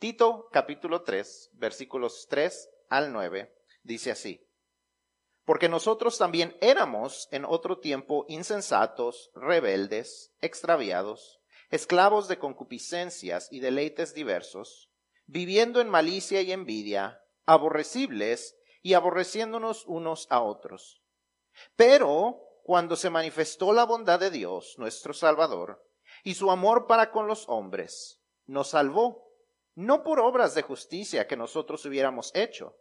Tito capítulo 3, versículos 3 al 9, dice así. Porque nosotros también éramos en otro tiempo insensatos, rebeldes, extraviados, esclavos de concupiscencias y deleites diversos, viviendo en malicia y envidia, aborrecibles y aborreciéndonos unos a otros. Pero cuando se manifestó la bondad de Dios, nuestro Salvador, y su amor para con los hombres, nos salvó, no por obras de justicia que nosotros hubiéramos hecho,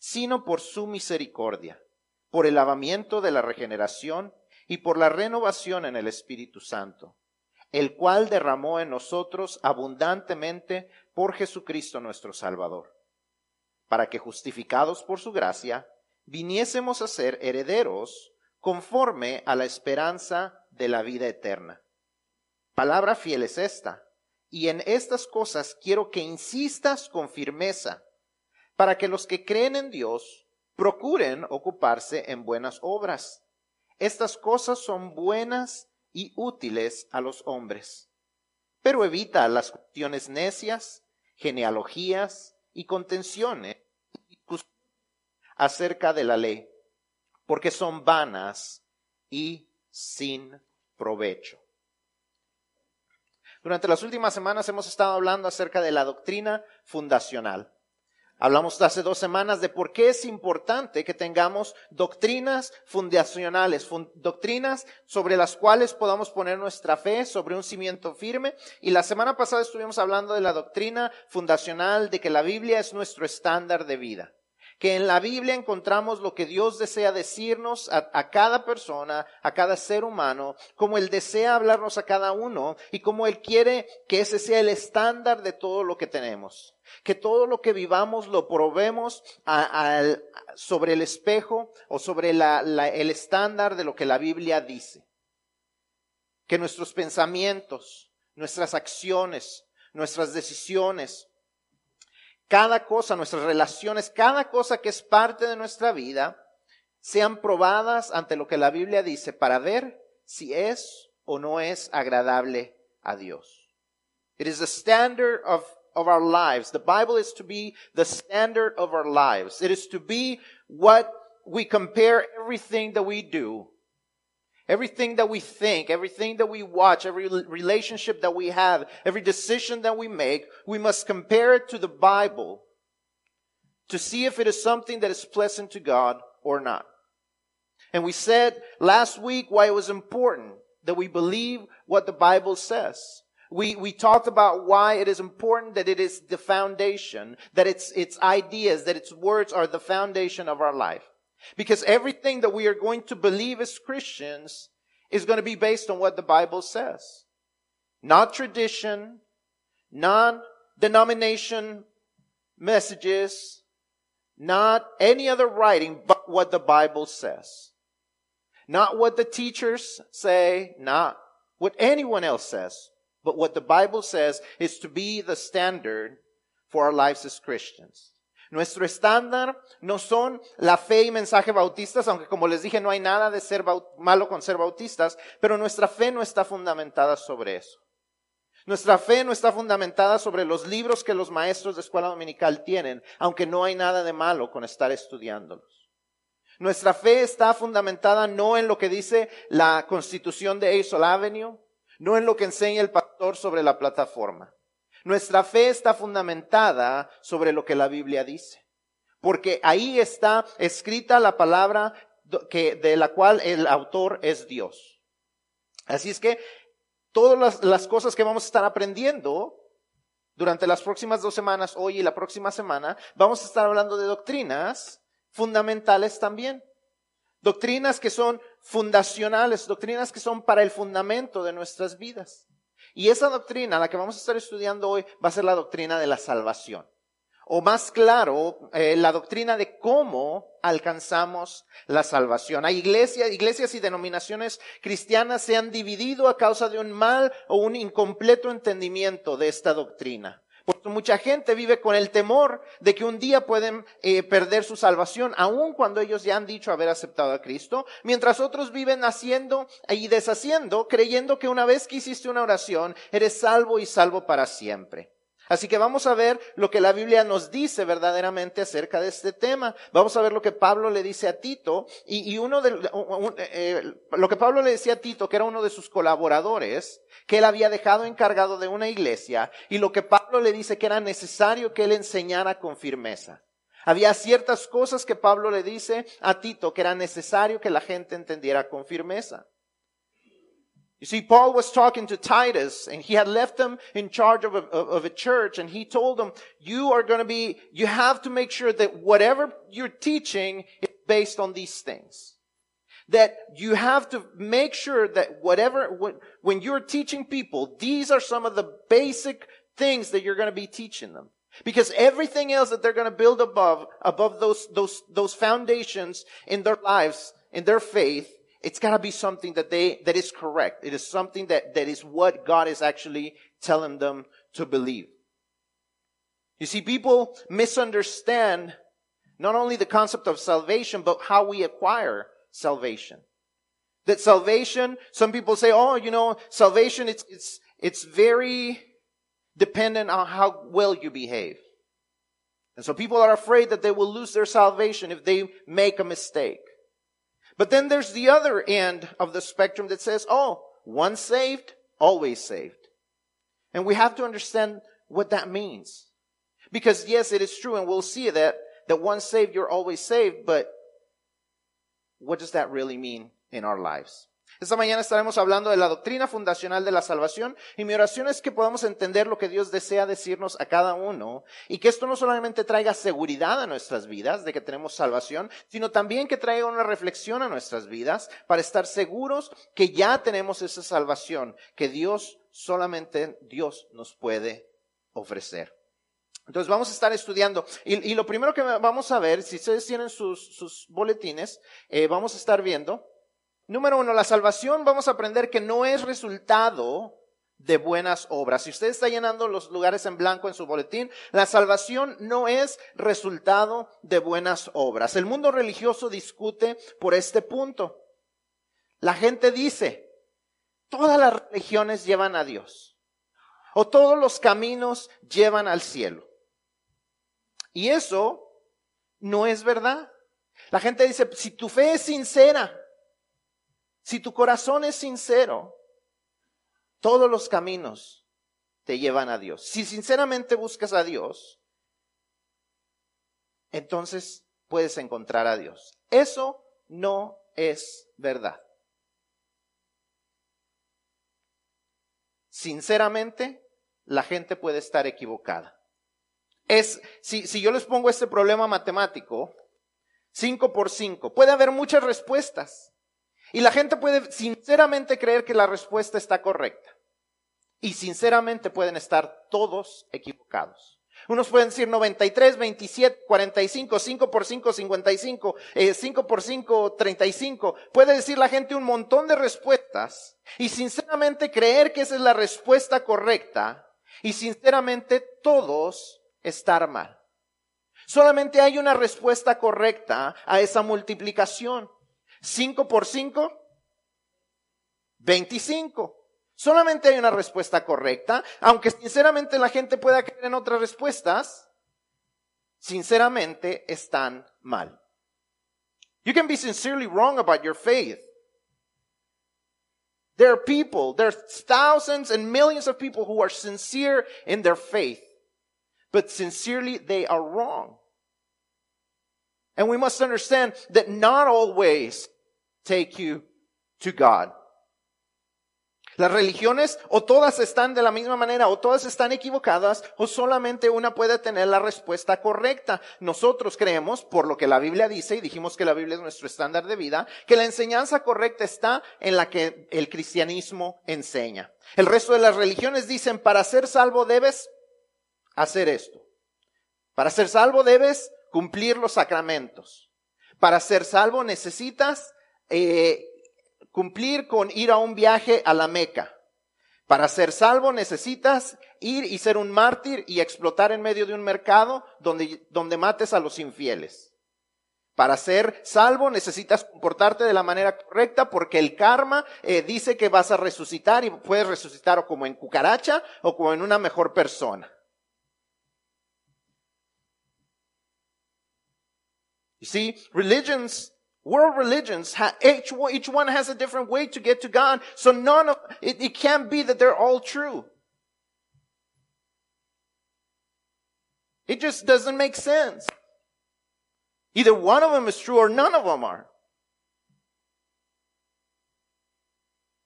sino por su misericordia, por el lavamiento de la regeneración y por la renovación en el Espíritu Santo, el cual derramó en nosotros abundantemente por Jesucristo nuestro Salvador, para que justificados por su gracia, viniésemos a ser herederos conforme a la esperanza de la vida eterna. Palabra fiel es esta, y en estas cosas quiero que insistas con firmeza, para que los que creen en Dios procuren ocuparse en buenas obras. Estas cosas son buenas y útiles a los hombres. Pero evita las cuestiones necias, genealogías y contenciones acerca de la ley porque son vanas y sin provecho. Durante las últimas semanas hemos estado hablando acerca de la doctrina fundacional. Hablamos hace dos semanas de por qué es importante que tengamos doctrinas fundacionales, doctrinas sobre las cuales podamos poner nuestra fe sobre un cimiento firme. Y la semana pasada estuvimos hablando de la doctrina fundacional de que la Biblia es nuestro estándar de vida que en la Biblia encontramos lo que Dios desea decirnos a, cada persona, a cada ser humano, como Él desea hablarnos a cada uno y como Él quiere que ese sea el estándar de todo lo que tenemos. Que todo lo que vivamos lo probemos sobre el espejo o sobre el estándar de lo que la Biblia dice. Que nuestros pensamientos, nuestras acciones, nuestras decisiones, cada cosa, nuestras relaciones, cada cosa que es parte de nuestra vida, sean probadas ante lo que la Biblia dice para ver si es o no es agradable a Dios. It is the standard of, of our lives. The Bible is to be the standard of our lives. It is to be what we compare everything that we do Everything that we think, everything that we watch, every relationship that we have, every decision that we make, we must compare it to the Bible to see if it is something that is pleasant to God or not. And we said last week why it was important that we believe what the Bible says. We, we talked about why it is important that it is the foundation, that its, its ideas, that its words are the foundation of our life. Because everything that we are going to believe as Christians is going to be based on what the Bible says. Not tradition, non-denomination messages, not any other writing, but what the Bible says. Not what the teachers say, not what anyone else says, but what the Bible says is to be the standard for our lives as Christians. Nuestro estándar no son la fe y mensaje bautistas, aunque como les dije no hay nada de ser malo con ser bautistas, pero nuestra fe no está fundamentada sobre eso. Nuestra fe no está fundamentada sobre los libros que los maestros de escuela dominical tienen, aunque no hay nada de malo con estar estudiándolos. Nuestra fe está fundamentada no en lo que dice la constitución de Hazel Avenue, no en lo que enseña el pastor sobre la plataforma. Nuestra fe está fundamentada sobre lo que la Biblia dice, porque ahí está escrita la palabra que, de la cual el autor es Dios. Así es que todas las, las cosas que vamos a estar aprendiendo durante las próximas dos semanas, hoy y la próxima semana, vamos a estar hablando de doctrinas fundamentales también. Doctrinas que son fundacionales, doctrinas que son para el fundamento de nuestras vidas. Y esa doctrina, la que vamos a estar estudiando hoy, va a ser la doctrina de la salvación. O más claro, eh, la doctrina de cómo alcanzamos la salvación. Hay iglesias, iglesias y denominaciones cristianas se han dividido a causa de un mal o un incompleto entendimiento de esta doctrina. Porque mucha gente vive con el temor de que un día pueden eh, perder su salvación, aun cuando ellos ya han dicho haber aceptado a Cristo, mientras otros viven haciendo y deshaciendo, creyendo que una vez que hiciste una oración, eres salvo y salvo para siempre. Así que vamos a ver lo que la Biblia nos dice verdaderamente acerca de este tema. Vamos a ver lo que Pablo le dice a Tito y, uno de eh, eh, lo que Pablo le decía a Tito, que era uno de sus colaboradores, que él había dejado encargado de una iglesia y lo que Pablo le dice que era necesario que él enseñara con firmeza. Había ciertas cosas que Pablo le dice a Tito que era necesario que la gente entendiera con firmeza. You see, Paul was talking to Titus and he had left them in charge of a, of a church and he told them, you are going to be, you have to make sure that whatever you're teaching is based on these things. That you have to make sure that whatever, when you're teaching people, these are some of the basic things that you're going to be teaching them. Because everything else that they're going to build above, above those, those, those foundations in their lives, in their faith, it's got to be something that they, that is correct. It is something that, that is what God is actually telling them to believe. You see, people misunderstand not only the concept of salvation, but how we acquire salvation. That salvation, some people say, oh, you know, salvation, it's, it's, it's very dependent on how well you behave. And so people are afraid that they will lose their salvation if they make a mistake. But then there's the other end of the spectrum that says, oh, once saved, always saved. And we have to understand what that means. Because yes, it is true, and we'll see that, that once saved, you're always saved, but what does that really mean in our lives? Esta mañana estaremos hablando de la doctrina fundacional de la salvación y mi oración es que podamos entender lo que Dios desea decirnos a cada uno y que esto no solamente traiga seguridad a nuestras vidas de que tenemos salvación, sino también que traiga una reflexión a nuestras vidas para estar seguros que ya tenemos esa salvación que Dios, solamente Dios nos puede ofrecer. Entonces vamos a estar estudiando. Y, lo primero que vamos a ver, si ustedes tienen sus, boletines, eh, vamos a estar viendo Número uno, la salvación vamos a aprender que no es resultado de buenas obras. Si usted está llenando los lugares en blanco en su boletín, la salvación no es resultado de buenas obras. El mundo religioso discute por este punto. La gente dice, todas las religiones llevan a Dios o todos los caminos llevan al cielo. Y eso no es verdad. La gente dice, si tu fe es sincera, si tu corazón es sincero, todos los caminos te llevan a Dios. Si sinceramente buscas a Dios, entonces puedes encontrar a Dios. Eso no es verdad. Sinceramente, la gente puede estar equivocada. Es, si, si yo les pongo este problema matemático, 5 por 5, puede haber muchas respuestas. Y la gente puede sinceramente creer que la respuesta está correcta. Y sinceramente pueden estar todos equivocados. Unos pueden decir 93, 27, 45, 5 por 5, 55, 5 por 5, 35. Puede decir la gente un montón de respuestas y sinceramente creer que esa es la respuesta correcta y sinceramente todos estar mal. Solamente hay una respuesta correcta a esa multiplicación. 5 por 5, 25. Solamente hay una respuesta correcta, aunque sinceramente la gente pueda creer en otras respuestas, sinceramente están mal. You can be sincerely wrong about your faith. There are people, there are thousands and millions of people who are sincere in their faith, but sincerely they are wrong. And we must understand that not all ways take you to God. Las religiones o todas están de la misma manera o todas están equivocadas o solamente una puede tener la respuesta correcta. Nosotros creemos, por lo que la Biblia dice, y dijimos que la Biblia es nuestro estándar de vida, que la enseñanza correcta está en la que el cristianismo enseña. El resto de las religiones dicen, para ser salvo debes hacer esto. Para ser salvo debes cumplir los sacramentos. Para ser salvo necesitas eh, cumplir con ir a un viaje a la Meca. Para ser salvo necesitas ir y ser un mártir y explotar en medio de un mercado donde, donde mates a los infieles. Para ser salvo necesitas comportarte de la manera correcta porque el karma eh, dice que vas a resucitar y puedes resucitar o como en cucaracha o como en una mejor persona. You see, religions, world religions, each, one- each one has a different way to get to God. So none of, it, it can't be that they're all true. It just doesn't make sense. Either one of them is true or none of them are.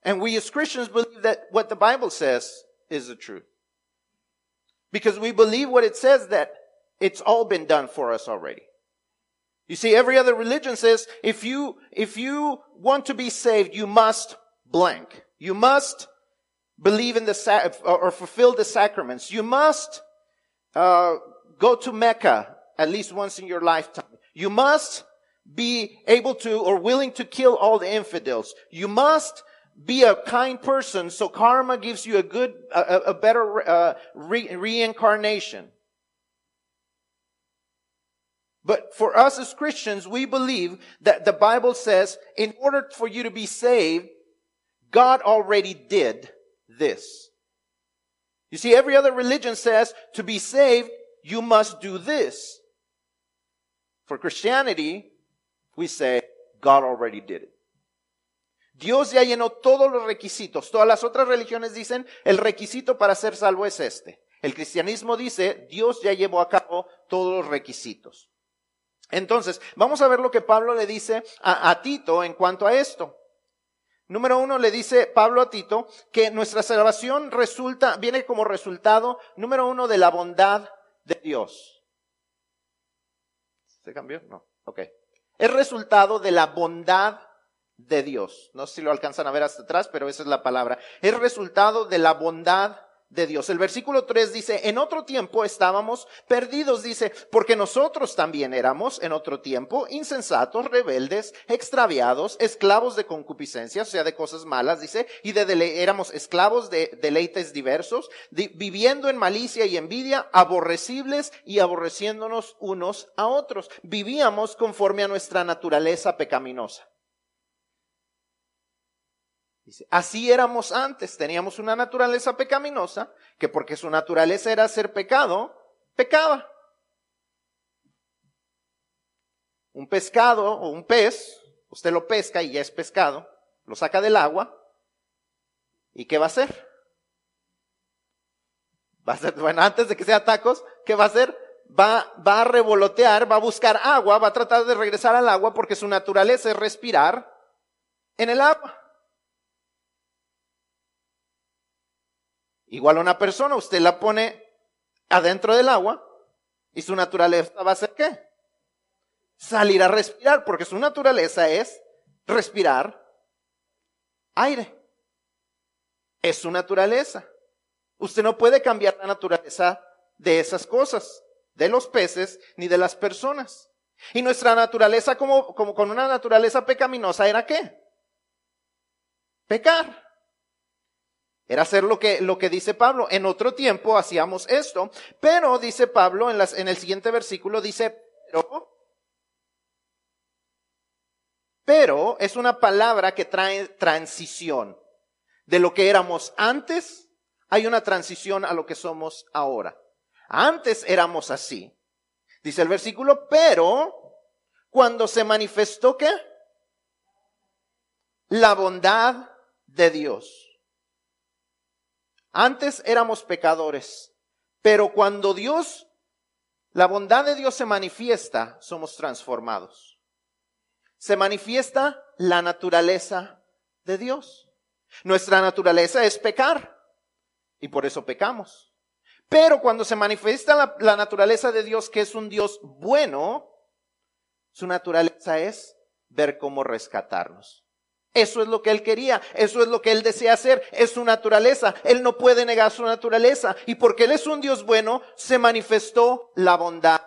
And we as Christians believe that what the Bible says is the truth. Because we believe what it says that it's all been done for us already. You see, every other religion says if you, if you want to be saved, you must blank. You must believe in the, sa- or fulfill the sacraments. You must, uh, go to Mecca at least once in your lifetime. You must be able to or willing to kill all the infidels. You must be a kind person so karma gives you a good, a, a- a better uh, re- reincarnation. But for us as Christians, we believe that the Bible says in order for you to be saved, God already did this. You see, every other religion says to be saved, you must do this. For Christianity, we say God already did it. Dios ya llenó todos los requisitos. Todas las otras religiones dicen el requisito para ser salvo es este. El cristianismo dice Dios ya llevó a cabo todos los requisitos. Entonces, vamos a ver lo que Pablo le dice a, Tito en cuanto a esto. Número uno, le dice Pablo a Tito que nuestra salvación resulta, viene como resultado, número uno, de la bondad de Dios. ¿Se cambió? No. Ok. Es resultado de la bondad de Dios. No sé si lo alcanzan a ver hasta atrás, pero esa es la palabra. Es resultado de la bondad de Dios. El versículo 3 dice, en otro tiempo estábamos perdidos, dice, porque nosotros también éramos en otro tiempo insensatos, rebeldes, extraviados, esclavos de concupiscencia, o sea, de cosas malas, dice, y de éramos esclavos de deleites diversos, di- viviendo en malicia y envidia, aborrecibles y aborreciéndonos unos a otros. Vivíamos conforme a nuestra naturaleza pecaminosa. Así éramos antes, teníamos una naturaleza pecaminosa, que porque su naturaleza era ser pecado, pecaba. Un pescado o un pez, usted lo pesca y ya es pescado, lo saca del agua, ¿y qué va a hacer? Va a ser, bueno, antes de que sea tacos, ¿qué va a hacer? Va, va a revolotear, va a buscar agua, va a tratar de regresar al agua porque su naturaleza es respirar en el agua. Igual a una persona, usted la pone adentro del agua y su naturaleza va a ser qué? Salir a respirar, porque su naturaleza es respirar aire. Es su naturaleza. Usted no puede cambiar la naturaleza de esas cosas, de los peces ni de las personas. Y nuestra naturaleza como, como con una naturaleza pecaminosa era qué? Pecar. Era hacer lo que, lo que dice Pablo. En otro tiempo hacíamos esto, pero dice Pablo en, las, en el siguiente versículo, dice, pero, pero es una palabra que trae transición. De lo que éramos antes, hay una transición a lo que somos ahora. Antes éramos así. Dice el versículo, pero cuando se manifestó qué? La bondad de Dios. Antes éramos pecadores, pero cuando Dios, la bondad de Dios se manifiesta, somos transformados. Se manifiesta la naturaleza de Dios. Nuestra naturaleza es pecar y por eso pecamos. Pero cuando se manifiesta la, naturaleza de Dios, que es un Dios bueno, su naturaleza es ver cómo rescatarnos. Eso es lo que él quería, eso es lo que él desea hacer, es su naturaleza. Él no puede negar su naturaleza. Y porque él es un Dios bueno, se manifestó la bondad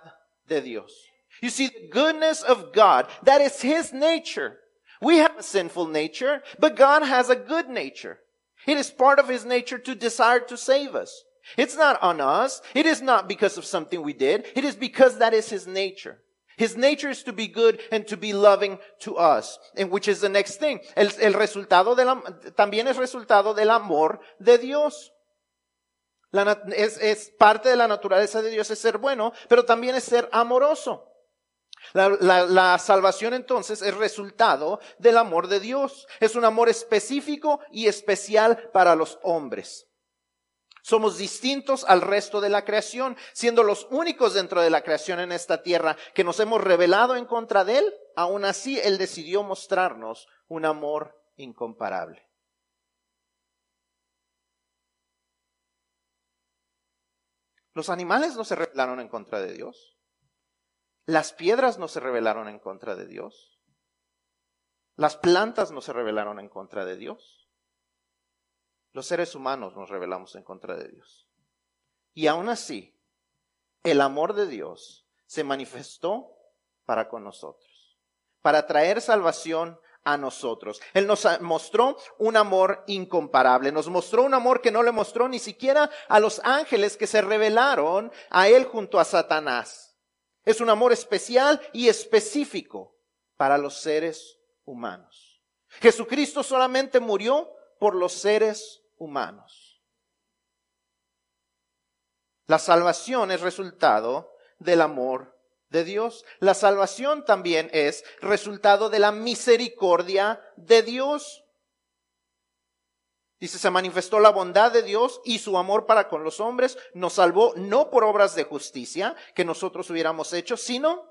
de Dios. You see, the goodness of God, that is his nature. We have a sinful nature, but God has a good nature. It is part of his nature to desire to save us. It's not on us. It is not because of something we did. It is because that is his nature. His nature is to be good and to be loving to us. And which is the next thing. El, el resultado de la, también es resultado del amor de Dios. La es, es parte de la naturaleza de Dios es ser bueno, pero también es ser amoroso. La, la, la, salvación entonces es resultado del amor de Dios. Es un amor específico y especial para los hombres. Somos distintos al resto de la creación, siendo los únicos dentro de la creación en esta tierra que nos hemos revelado en contra de Él. Aún así, Él decidió mostrarnos un amor incomparable. Los animales no se rebelaron en contra de Dios. Las piedras no se rebelaron en contra de Dios. Las plantas no se rebelaron en contra de Dios. Los seres humanos nos rebelamos en contra de Dios. Y aún así, el amor de Dios se manifestó para con nosotros, para traer salvación a nosotros. Él nos mostró un amor incomparable, nos mostró un amor que no le mostró ni siquiera a los ángeles que se rebelaron a Él junto a Satanás. Es un amor especial y específico para los seres humanos. Jesucristo solamente murió por los seres humanos. La salvación es resultado del amor de Dios. La salvación también es resultado de la misericordia de Dios. Dice, se manifestó la bondad de Dios y su amor para con los hombres. Nos salvó no por obras de justicia que nosotros hubiéramos hecho, sino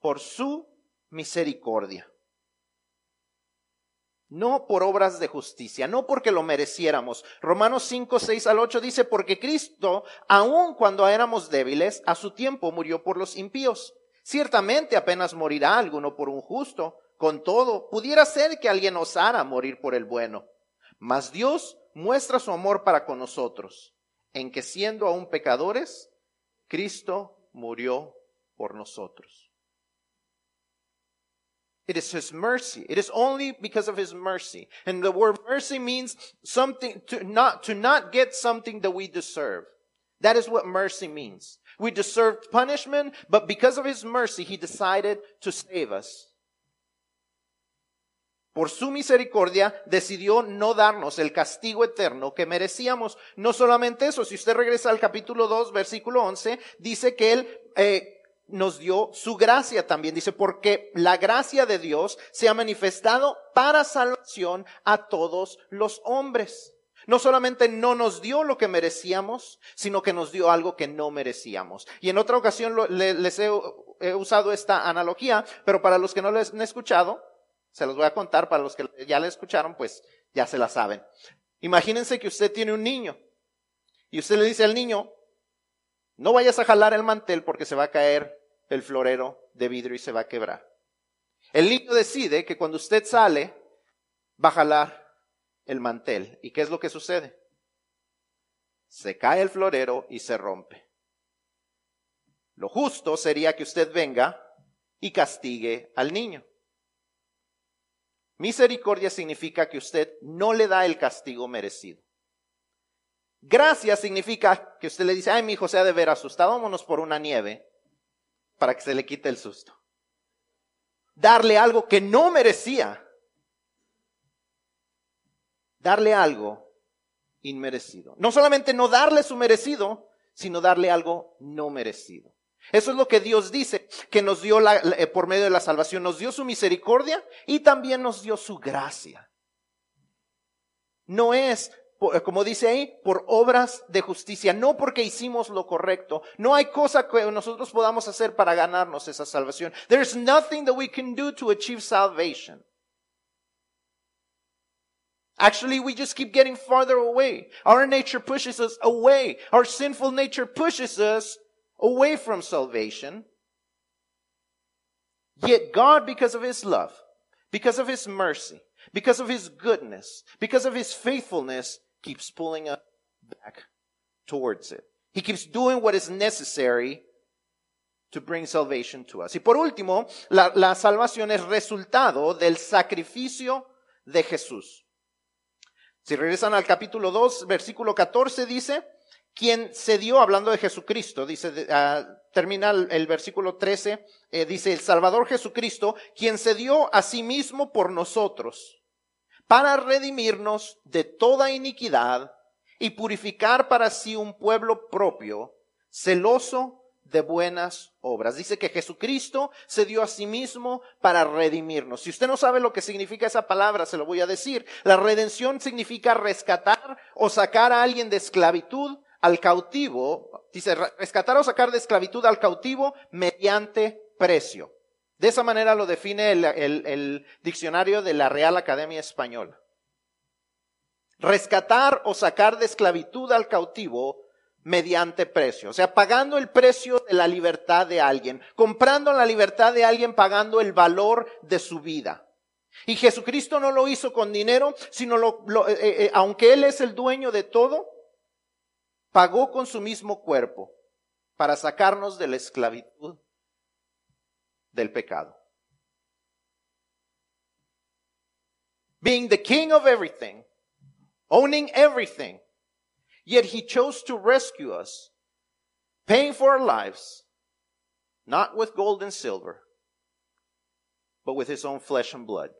por su misericordia. No por obras de justicia, no porque lo mereciéramos. Romanos 5, 6 al 8 dice, porque Cristo, aun cuando éramos débiles, a su tiempo murió por los impíos. Ciertamente apenas morirá alguno por un justo. Con todo, pudiera ser que alguien osara morir por el bueno. Mas Dios muestra su amor para con nosotros, en que siendo aún pecadores, Cristo murió por nosotros. It is His mercy. It is only because of His mercy. And the word mercy means something to not, to not get something that we deserve. That is what mercy means. We deserved punishment, but because of His mercy, He decided to save us por su misericordia, decidió no darnos el castigo eterno que merecíamos. No solamente eso, si usted regresa al capítulo 2, versículo 11, dice que Él eh, nos dio su gracia también. Dice, porque la gracia de Dios se ha manifestado para salvación a todos los hombres. No solamente no nos dio lo que merecíamos, sino que nos dio algo que no merecíamos. Y en otra ocasión les he, usado esta analogía, pero para los que no les han escuchado, se los voy a contar para los que ya le escucharon, pues ya se la saben. Imagínense que usted tiene un niño y usted le dice al niño, no vayas a jalar el mantel porque se va a caer el florero de vidrio y se va a quebrar. El niño decide que cuando usted sale, va a jalar el mantel. ¿Y qué es lo que sucede? Se cae el florero y se rompe. Lo justo sería que usted venga y castigue al niño. Misericordia significa que usted no le da el castigo merecido. Gracia significa que usted le dice, ay, mi hijo se ha de ver asustado, vámonos por una nieve para que se le quite el susto. Darle algo que no merecía. Darle algo inmerecido. No solamente no darle su merecido, sino darle algo no merecido. Eso es lo que Dios dice, que nos dio la, eh, por medio de la salvación, nos dio su misericordia y también nos dio su gracia. No es, Eh, como dice ahí, por obras de justicia, no porque hicimos lo correcto. No hay cosa que nosotros podamos hacer para ganarnos esa salvación. There's nothing that we can do to achieve salvation. Actually, we just keep getting farther away. Our nature pushes us away. Our sinful nature pushes us away from salvation. Yet God, because of his love, because of his mercy, because of his goodness, because of his faithfulness, keeps pulling us back towards it. He keeps doing what is necessary to bring salvation to us. Y por último, la, salvación es resultado del sacrificio de Jesús. Si regresan al capítulo 2, versículo 14 dice, quien se dio, hablando de Jesucristo, dice, uh, termina el, el, versículo 13, eh, dice, el Salvador Jesucristo, quien se dio a sí mismo por nosotros, para redimirnos de toda iniquidad y purificar para sí un pueblo propio, celoso de buenas obras. Dice que Jesucristo se dio a sí mismo para redimirnos. Si usted no sabe lo que significa esa palabra, se lo voy a decir. La redención significa rescatar o sacar a alguien de esclavitud al cautivo. Dice, rescatar o sacar de esclavitud al cautivo mediante precio. De esa manera lo define el, diccionario de la Real Academia Española. Rescatar o sacar de esclavitud al cautivo mediante precio, o sea, pagando el precio de la libertad de alguien, comprando la libertad de alguien, pagando el valor de su vida. Y Jesucristo no lo hizo con dinero, sino lo, eh, eh, eh, aunque Él es el dueño de todo, pagó con su mismo cuerpo para sacarnos de la esclavitud del pecado. Being the king of everything, owning everything, Yet he chose to rescue us, paying for our lives, not with gold and silver, but with his own flesh and blood.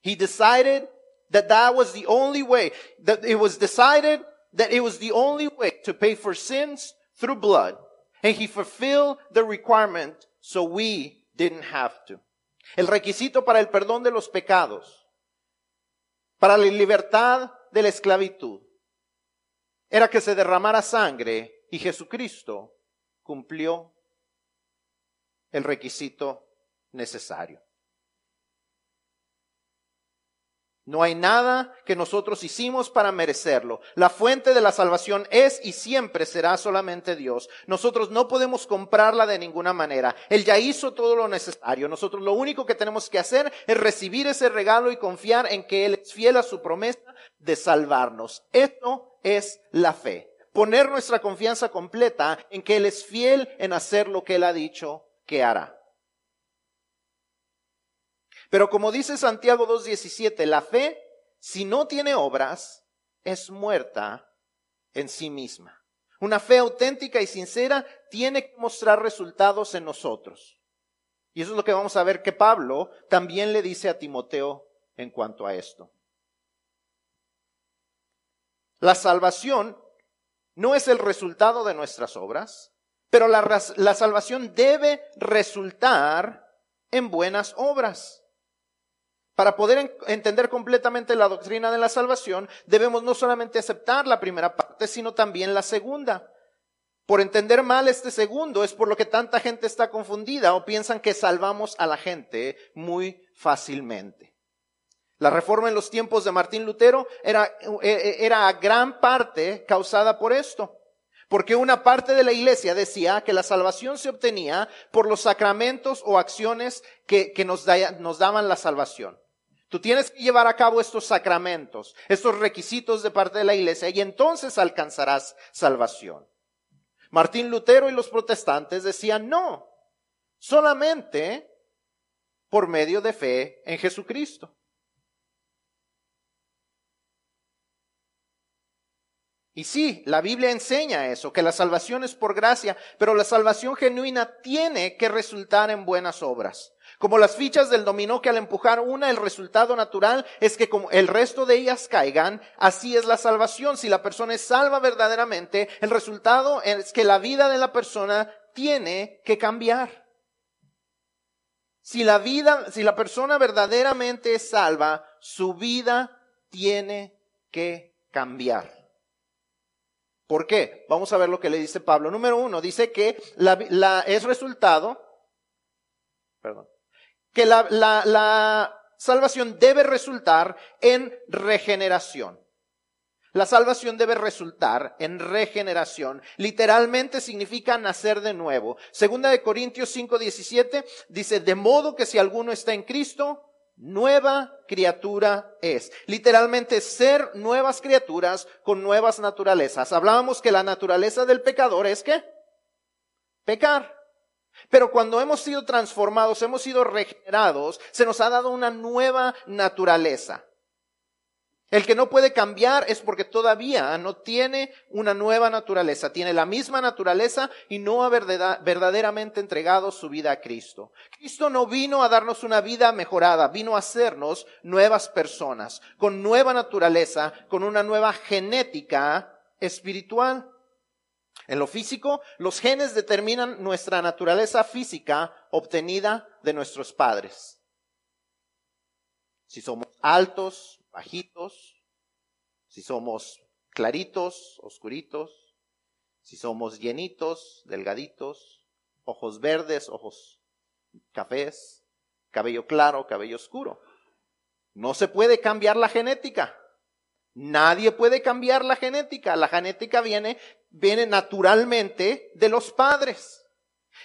He decided that that was the only way, that it was decided that it was the only way to pay for sins through blood. And he fulfilled the requirement so we didn't have to. El requisito para el perdón de los pecados, para la libertad de la esclavitud, era que se derramara sangre y Jesucristo cumplió el requisito necesario. No hay nada que nosotros hicimos para merecerlo. La fuente de la salvación es y siempre será solamente Dios. Nosotros no podemos comprarla de ninguna manera. Él ya hizo todo lo necesario. Nosotros lo único que tenemos que hacer es recibir ese regalo y confiar en que Él es fiel a su promesa de salvarnos. Esto es la fe. Poner nuestra confianza completa en que Él es fiel en hacer lo que Él ha dicho que hará. Pero como dice Santiago 2.17, la fe, si no tiene obras, es muerta en sí misma. Una fe auténtica y sincera tiene que mostrar resultados en nosotros. Y eso es lo que vamos a ver que Pablo también le dice a Timoteo en cuanto a esto. La salvación no es el resultado de nuestras obras, pero la, la salvación debe resultar en buenas obras. Para poder entender completamente la doctrina de la salvación, debemos no solamente aceptar la primera parte, sino también la segunda. Por entender mal este segundo es por lo que tanta gente está confundida o piensan que salvamos a la gente muy fácilmente. La reforma en los tiempos de Martín Lutero era, e, e, era gran parte causada por esto. Porque una parte de la iglesia decía que la salvación se obtenía por los sacramentos o acciones que, que nos daban la salvación. Tú tienes que llevar a cabo estos sacramentos, estos requisitos de parte de la iglesia y entonces alcanzarás salvación. Martín Lutero y los protestantes decían no, solamente por medio de fe en Jesucristo. Y sí, la Biblia enseña eso, que la salvación es por gracia, pero la salvación genuina tiene que resultar en buenas obras. Como las fichas del dominó que al empujar una el resultado natural es que como el resto de ellas caigan, así es la salvación. Si la persona es salva verdaderamente, el resultado es que la vida de la persona tiene que cambiar. Si la vida, si la persona verdaderamente es salva, su vida tiene que cambiar. ¿Por qué? Vamos a ver lo que le dice Pablo. Número uno, dice que la, la, es resultado, perdón, que la, la, la salvación debe resultar en regeneración. La salvación debe resultar en regeneración. Literalmente significa nacer de nuevo. Segunda de Corintios 5:17 dice, de modo que si alguno está en Cristo, nueva criatura es. Literalmente ser nuevas criaturas con nuevas naturalezas. Hablábamos que la naturaleza del pecador es qué? Pecar. Pero cuando hemos sido transformados, hemos sido regenerados, se nos ha dado una nueva naturaleza. El que no puede cambiar es porque todavía no tiene una nueva naturaleza, tiene la misma naturaleza y no ha verdaderamente entregado su vida a Cristo. Cristo no vino a darnos una vida mejorada, vino a hacernos nuevas personas, con nueva naturaleza, con una nueva genética espiritual. En lo físico, los genes determinan nuestra naturaleza física obtenida de nuestros padres. Si somos altos, bajitos, si somos claritos, oscuritos, si somos llenitos, delgaditos, ojos verdes, ojos cafés, cabello claro, cabello oscuro. No se puede cambiar la genética. Nadie puede cambiar la genética. La genética viene, viene naturalmente de los padres.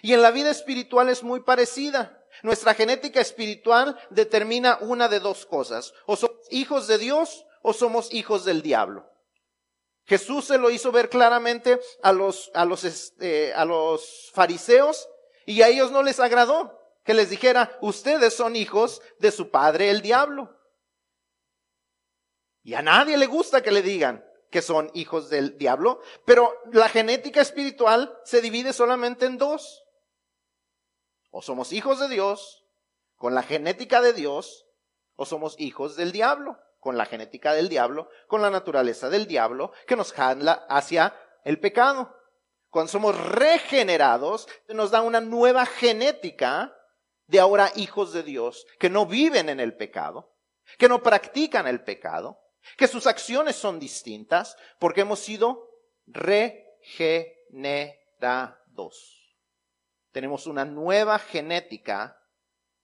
Y en la vida espiritual es muy parecida. Nuestra genética espiritual determina una de dos cosas. O somos hijos de Dios o somos hijos del diablo. Jesús se lo hizo ver claramente a los, a los, este, a los fariseos y a ellos no les agradó que les dijera, ustedes son hijos de su padre el diablo. Y a nadie le gusta que le digan que son hijos del diablo, pero la genética espiritual se divide solamente en dos. O somos hijos de Dios con la genética de Dios, o somos hijos del diablo con la genética del diablo, con la naturaleza del diablo, que nos jala hacia el pecado. Cuando somos regenerados, nos da una nueva genética de ahora hijos de Dios, que no viven en el pecado, que no practican el pecado, que sus acciones son distintas, porque hemos sido regenerados. Tenemos una nueva genética,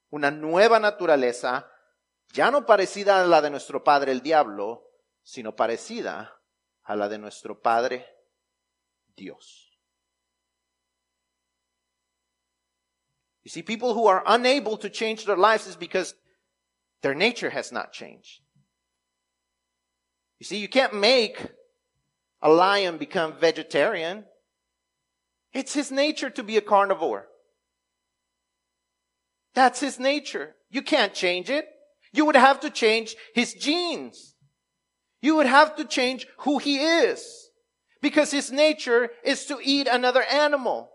una nueva naturaleza ya no parecida a la de nuestro padre el diablo, sino parecida a la de nuestro padre Dios. You see, people who are unable to change their lives is because their nature has not changed. You see, you can't make a lion become vegetarian. It's his nature to be a carnivore. That's his nature. You can't change it. You would have to change his genes. You would have to change who he is. Because his nature is to eat another animal.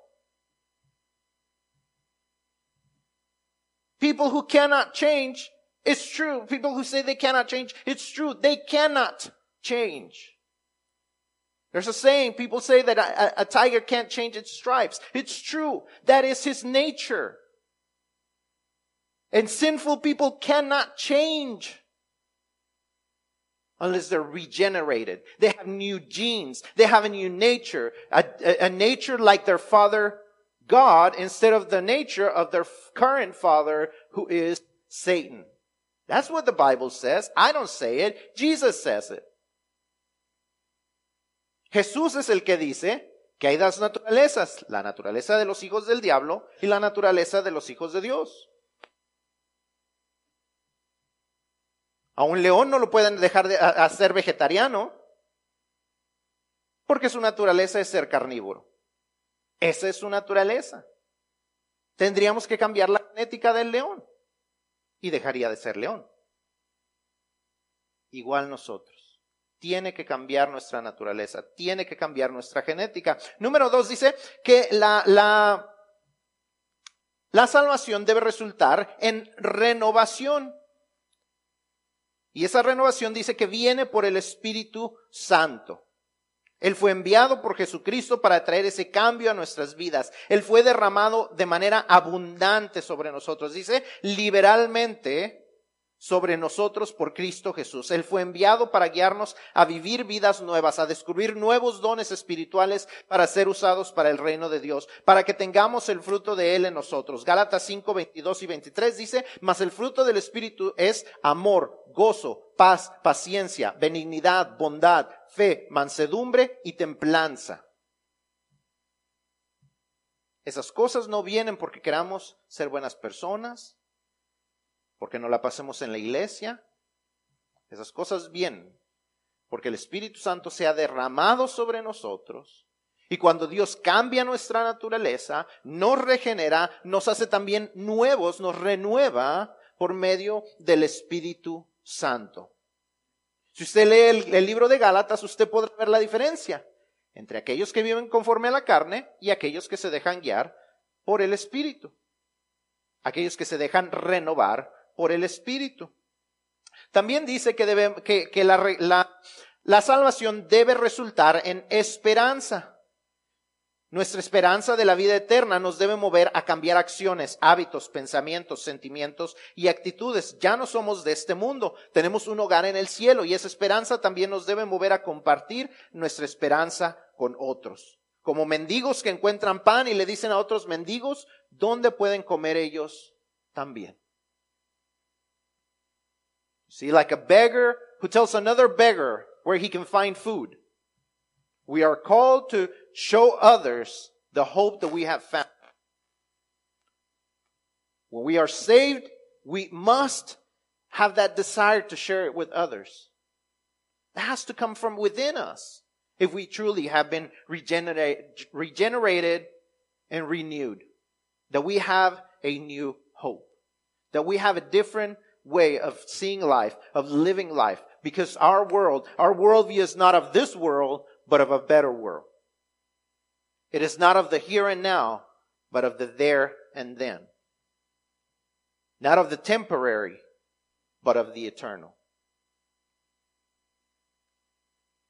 People who cannot change, it's true. People who say they cannot change, it's true. They cannot change. There's a saying, people say that a, a, tiger can't change its stripes. It's true. That is his nature. And sinful people cannot change unless they're regenerated. They have new genes. They have a new nature, a, a, a, nature like their father God instead of the nature of their current father who is Satan. That's what the Bible says. I don't say it. Jesus says it. Jesús es el que dice que hay dos naturalezas, la naturaleza de los hijos del diablo y la naturaleza de los hijos de Dios. A un león no lo pueden dejar de hacer vegetariano porque su naturaleza es ser carnívoro. Esa es su naturaleza. Tendríamos que cambiar la genética del león y dejaría de ser león. Igual nosotros. Tiene que cambiar nuestra naturaleza, tiene que cambiar nuestra genética. Número dos dice que la, la, la salvación debe resultar en renovación. Y esa renovación dice que viene por el Espíritu Santo. Él fue enviado por Jesucristo para traer ese cambio a nuestras vidas. Él fue derramado de manera abundante sobre nosotros. Dice, liberalmente sobre nosotros por Cristo Jesús. Él fue enviado para guiarnos a vivir vidas nuevas, a descubrir nuevos dones espirituales para ser usados para el reino de Dios, para que tengamos el fruto de Él en nosotros. Gálatas 5, 22 y 23 dice, mas el fruto del Espíritu es amor, gozo, paz, paciencia, benignidad, bondad, fe, mansedumbre y templanza. Esas cosas no vienen porque queramos ser buenas personas, porque no la pasemos en la iglesia. Esas cosas vienen porque el Espíritu Santo se ha derramado sobre nosotros. Y cuando Dios cambia nuestra naturaleza, nos regenera, nos hace también nuevos, nos renueva por medio del Espíritu Santo. Si usted lee el, libro de Gálatas, usted podrá ver la diferencia entre aquellos que viven conforme a la carne y aquellos que se dejan guiar por el Espíritu. Aquellos que se dejan renovar por el Espíritu. También dice que, debe, que, que la, la, la salvación debe resultar en esperanza. Nuestra esperanza de la vida eterna nos debe mover a cambiar acciones, hábitos, pensamientos, sentimientos y actitudes. Ya no somos de este mundo, tenemos un hogar en el cielo y esa esperanza también nos debe mover a compartir nuestra esperanza con otros. Como mendigos que encuentran pan y le dicen a otros mendigos, ¿dónde pueden comer ellos también? See, like a beggar who tells another beggar where he can find food. We are called to show others the hope that we have found. When we are saved, we must have that desire to share it with others. That has to come from within us if we truly have been regenerate, regenerated and renewed. That we have a new hope. That we have a different way of seeing life, of living life. Because our world, our worldview is not of this world, but of a better world. It is not of the here and now, but of the there and then. Not of the temporary, but of the eternal.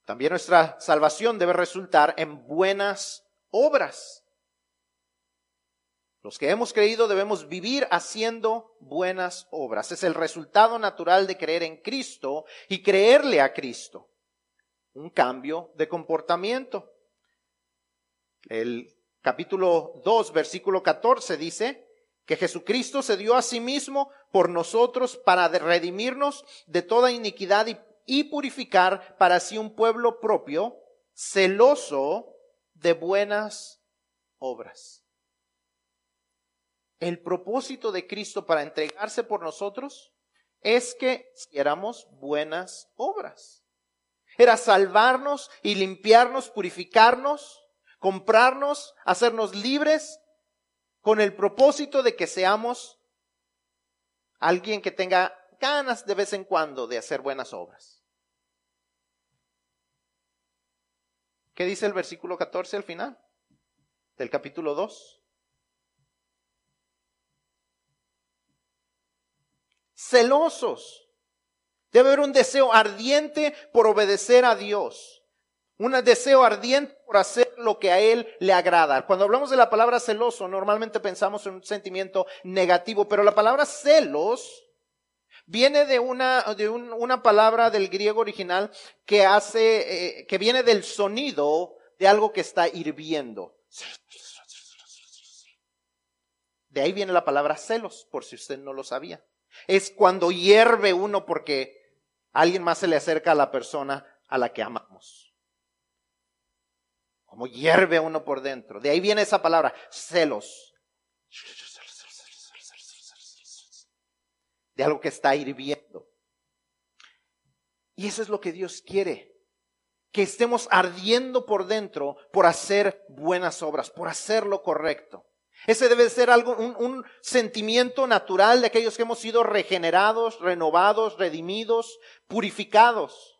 También nuestra salvación debe resultar en buenas obras. Los que hemos creído debemos vivir haciendo buenas obras. Es el resultado natural de creer en Cristo y creerle a Cristo un cambio de comportamiento. El capítulo 2, versículo 14 dice que Jesucristo se dio a sí mismo por nosotros para redimirnos de toda iniquidad y, purificar para sí un pueblo propio, celoso de buenas obras. El propósito de Cristo para entregarse por nosotros es que hiciéramos buenas obras. Era salvarnos y limpiarnos, purificarnos, comprarnos, hacernos libres con el propósito de que seamos alguien que tenga ganas de vez en cuando de hacer buenas obras. ¿Qué dice el versículo 14 al final del capítulo 2? Celosos Debe haber un deseo ardiente por obedecer a Dios. Un deseo ardiente por hacer lo que a Él le agrada. Cuando hablamos de la palabra celoso, normalmente pensamos en un sentimiento negativo, pero la palabra celos viene de una, de una palabra del griego original que hace, eh, que viene del sonido de algo que está hirviendo. De ahí viene la palabra celos, por si usted no lo sabía. Es cuando hierve uno porque alguien más se le acerca a la persona a la que amamos. Como hierve uno por dentro. De ahí viene esa palabra, celos. De algo que está hirviendo. Y eso es lo que Dios quiere. Que estemos ardiendo por dentro por hacer buenas obras, por hacer lo correcto. Ese debe ser algo, un, sentimiento natural de aquellos que hemos sido regenerados, renovados, redimidos, purificados.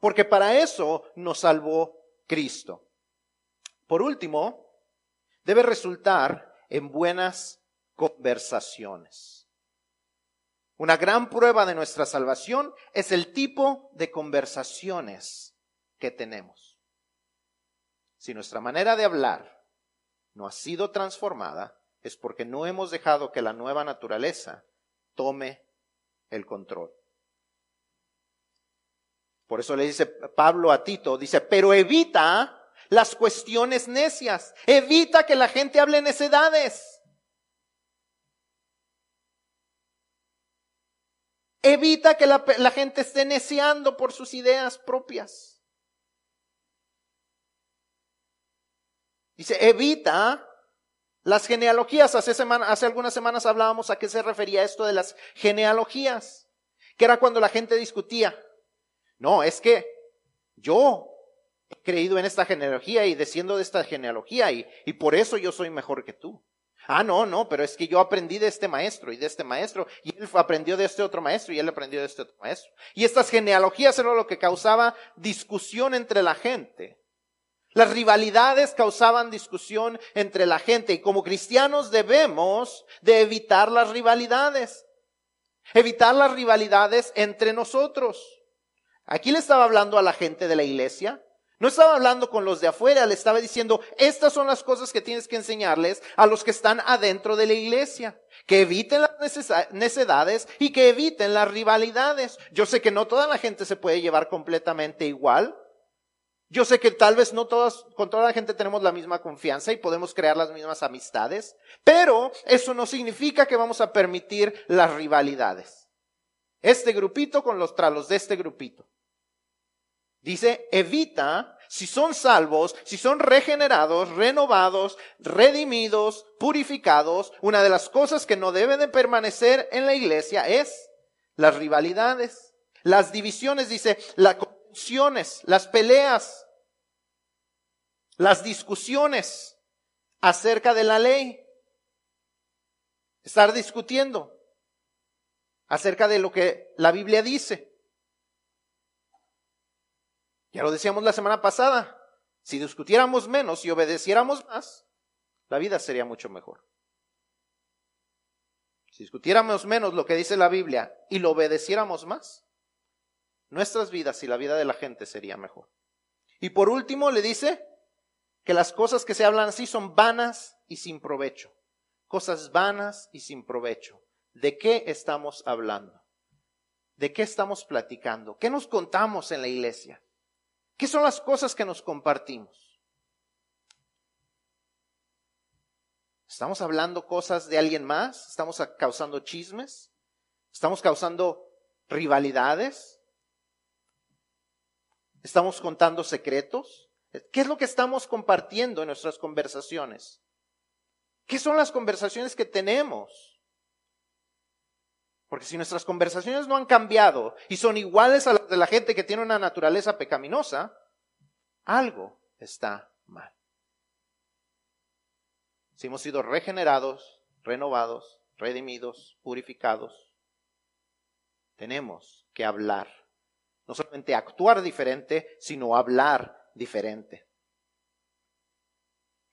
Porque para eso nos salvó Cristo. Por último, debe resultar en buenas conversaciones. Una gran prueba de nuestra salvación es el tipo de conversaciones que tenemos. Si nuestra manera de hablar no ha sido transformada es porque no hemos dejado que la nueva naturaleza tome el control. Por eso le dice Pablo a Tito, dice, pero evita las cuestiones necias, evita que la gente hable necedades. Evita que la, gente esté neciando por sus ideas propias. Dice, evita las genealogías. Hace, hace algunas semanas hablábamos a qué se refería esto de las genealogías, que era cuando la gente discutía. No, es que yo he creído en esta genealogía y desciendo de esta genealogía y, y por eso yo soy mejor que tú. Ah, no, no, pero es que yo aprendí de este maestro y de este maestro, y él aprendió de este otro maestro y él aprendió de este otro maestro. Y estas genealogías eran lo que causaba discusión entre la gente. Las rivalidades causaban discusión entre la gente y como cristianos debemos de evitar las rivalidades. Evitar las rivalidades entre nosotros. Aquí le estaba hablando a la gente de la iglesia. No estaba hablando con los de afuera, le estaba diciendo, estas son las cosas que tienes que enseñarles a los que están adentro de la iglesia. Que eviten las necedades y que eviten las rivalidades. Yo sé que no toda la gente se puede llevar completamente igual. Yo sé que tal vez no todas, con toda la gente tenemos la misma confianza y podemos crear las mismas amistades, pero eso no significa que vamos a permitir las rivalidades. Este grupito con los tralos de este grupito. Dice, evita, si son salvos, si son regenerados, renovados, redimidos, purificados, una de las cosas que no debe de permanecer en la iglesia es las rivalidades, las divisiones, dice, las confusiones, las peleas, las discusiones acerca de la ley. Estar discutiendo acerca de lo que la Biblia dice. Ya lo decíamos la semana pasada. Si discutiéramos menos y obedeciéramos más, la vida sería mucho mejor. Si discutiéramos menos lo que dice la Biblia y lo obedeciéramos más, nuestras vidas y la vida de la gente sería mejor. Y por último le dice que las cosas que se hablan así son vanas y sin provecho. Cosas vanas y sin provecho. ¿De qué estamos hablando? ¿De qué estamos platicando? ¿Qué nos contamos en la iglesia? ¿Qué son las cosas que nos compartimos? ¿Estamos hablando cosas de alguien más? ¿Estamos causando chismes? ¿Estamos causando rivalidades? ¿Estamos contando secretos? ¿Qué es lo que estamos compartiendo en nuestras conversaciones? ¿Qué son las conversaciones que tenemos? Porque si nuestras conversaciones no han cambiado y son iguales a las de la gente que tiene una naturaleza pecaminosa, algo está mal. Si hemos sido regenerados, renovados, redimidos, purificados, tenemos que hablar. No solamente actuar diferente, sino hablar diferente.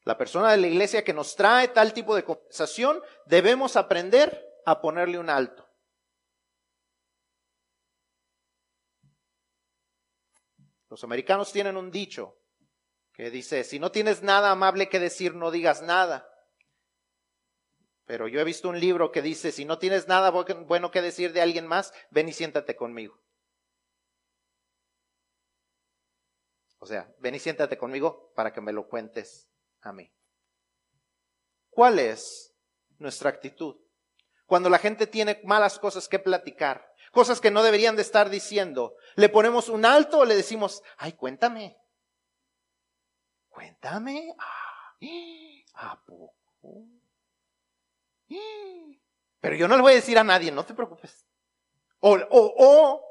La persona de la iglesia que nos trae tal tipo de conversación, debemos aprender a ponerle un alto. Los americanos tienen un dicho que dice, si no tienes nada amable que decir, no digas nada. Pero yo he visto un libro que dice, si no tienes nada bueno que decir de alguien más, ven y siéntate conmigo. O sea, ven y siéntate conmigo para que me lo cuentes a mí. ¿Cuál es nuestra actitud? Cuando la gente tiene malas cosas que platicar, cosas que no deberían de estar diciendo. ¿Le ponemos un alto o le decimos, ay, cuéntame? Cuéntame. Ah, ¿A poco? Pero yo no le voy a decir a nadie, no te preocupes. O, o, o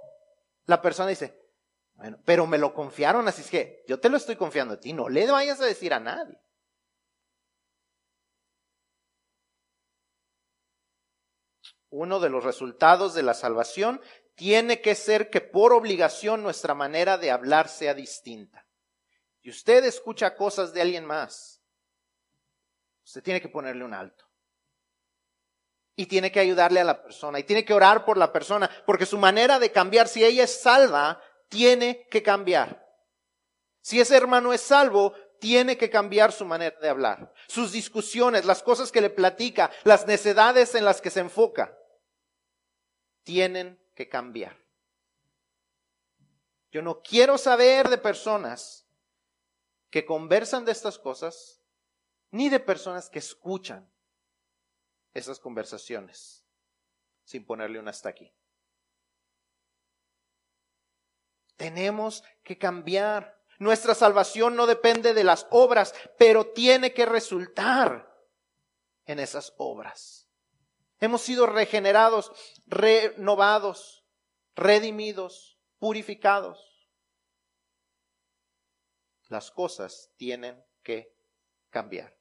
la persona dice, bueno, pero me lo confiaron, así es que yo te lo estoy confiando a ti, no le vayas a decir a nadie. Uno de los resultados de la salvación tiene que ser que por obligación nuestra manera de hablar sea distinta. Y usted escucha cosas de alguien más, usted tiene que ponerle un alto. Y tiene que ayudarle a la persona, y tiene que orar por la persona, porque su manera de cambiar, si ella es salva, tiene que cambiar. Si ese hermano es salvo, tiene que cambiar su manera de hablar. Sus discusiones, las cosas que le platica, las necedades en las que se enfoca tienen que cambiar. Yo no quiero saber de personas que conversan de estas cosas, ni de personas que escuchan esas conversaciones sin ponerle un hasta aquí. Tenemos que cambiar. Nuestra salvación no depende de las obras, pero tiene que resultar en esas obras. Hemos sido regenerados, renovados, redimidos, purificados. Las cosas tienen que cambiar.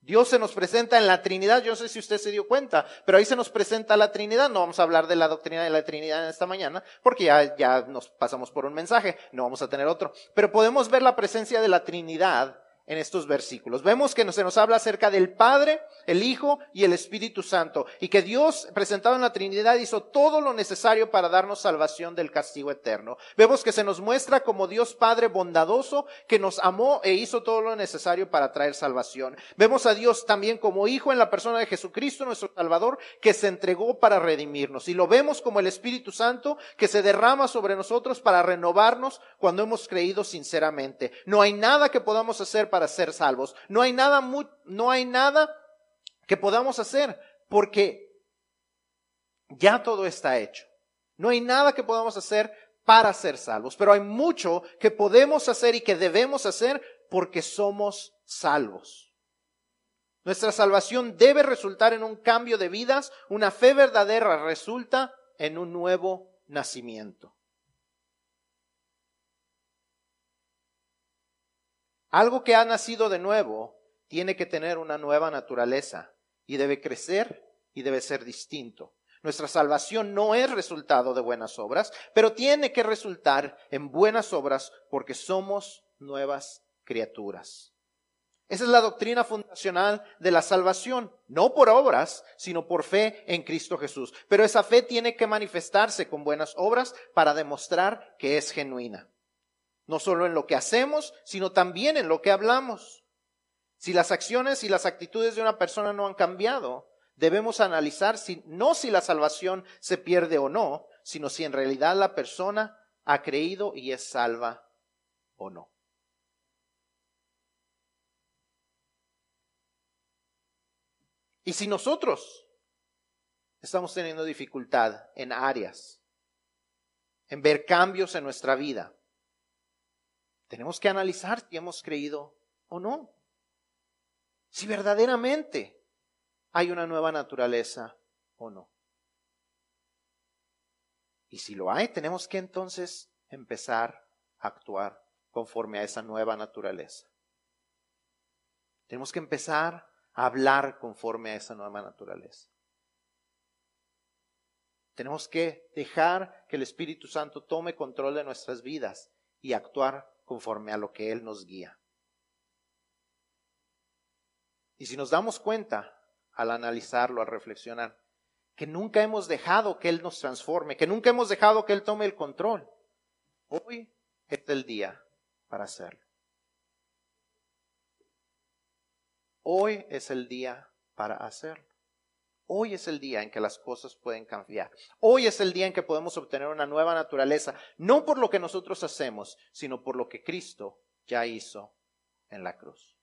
Dios se nos presenta en la Trinidad, yo no sé si usted se dio cuenta, pero ahí se nos presenta la Trinidad. No vamos a hablar de la doctrina de la Trinidad en esta mañana, porque ya, ya nos pasamos por un mensaje, no vamos a tener otro. Pero podemos ver la presencia de la Trinidad en estos versículos. Vemos que se nos habla acerca del Padre, el Hijo y el Espíritu Santo, y que Dios, presentado en la Trinidad, hizo todo lo necesario para darnos salvación del castigo eterno. Vemos que se nos muestra como Dios Padre bondadoso, que nos amó e hizo todo lo necesario para traer salvación. Vemos a Dios también como Hijo en la persona de Jesucristo, nuestro Salvador, que se entregó para redimirnos. Y lo vemos como el Espíritu Santo, que se derrama sobre nosotros para renovarnos cuando hemos creído sinceramente. No hay nada que podamos hacer para ser salvos. No hay nada, no hay nada que podamos hacer porque ya todo está hecho. No hay nada que podamos hacer para ser salvos, pero hay mucho que podemos hacer y que debemos hacer porque somos salvos. Nuestra salvación debe resultar en un cambio de vidas, una fe verdadera resulta en un nuevo nacimiento. Algo que ha nacido de nuevo tiene que tener una nueva naturaleza y debe crecer y debe ser distinto. Nuestra salvación no es resultado de buenas obras, pero tiene que resultar en buenas obras porque somos nuevas criaturas. Esa es la doctrina fundacional de la salvación, no por obras, sino por fe en Cristo Jesús. Pero esa fe tiene que manifestarse con buenas obras para demostrar que es genuina no solo en lo que hacemos, sino también en lo que hablamos. Si las acciones y las actitudes de una persona no han cambiado, debemos analizar si, no si la salvación se pierde o no, sino si en realidad la persona ha creído y es salva o no. Y si nosotros estamos teniendo dificultad en áreas, en ver cambios en nuestra vida, tenemos que analizar si hemos creído o no. Si verdaderamente hay una nueva naturaleza o no. Y si lo hay, tenemos que entonces empezar a actuar conforme a esa nueva naturaleza. Tenemos que empezar a hablar conforme a esa nueva naturaleza. Tenemos que dejar que el Espíritu Santo tome control de nuestras vidas y actuar conforme a lo que Él nos guía. Y si nos damos cuenta al analizarlo, al reflexionar, que nunca hemos dejado que Él nos transforme, que nunca hemos dejado que Él tome el control, hoy es el día para hacerlo. Hoy es el día para hacerlo. Hoy es el día en que las cosas pueden cambiar. Hoy es el día en que podemos obtener una nueva naturaleza, no por lo que nosotros hacemos, sino por lo que Cristo ya hizo en la cruz.